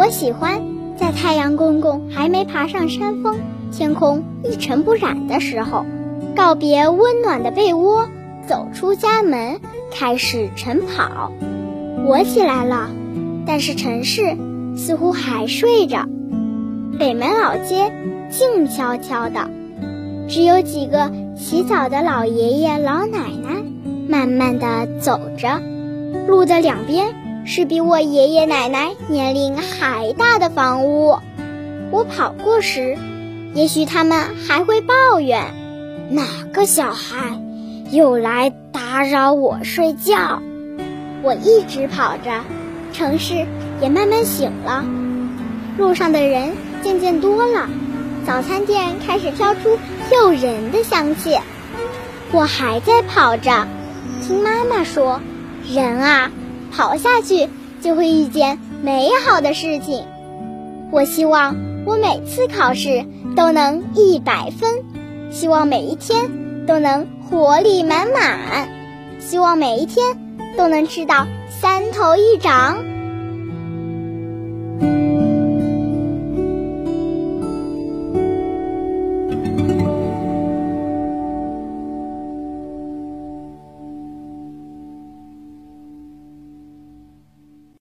我喜欢在太阳公公还没爬上山峰，天空一尘不染的时候，告别温暖的被窝，走出家门，开始晨跑。我起来了，但是城市似乎还睡着。北门老街静悄悄的，只有几个洗澡的老爷爷老奶奶慢慢的走着。路的两边是比我爷爷奶奶年龄还大的房屋。我跑过时，也许他们还会抱怨：哪个小孩又来打扰我睡觉？我一直跑着，城市也慢慢醒了，路上的人渐渐多了，早餐店开始飘出诱人的香气。我还在跑着，听妈妈说，人啊，跑下去就会遇见美好的事情。我希望我每次考试都能一百分，希望每一天都能活力满满，希望每一天。都能吃到三头一掌。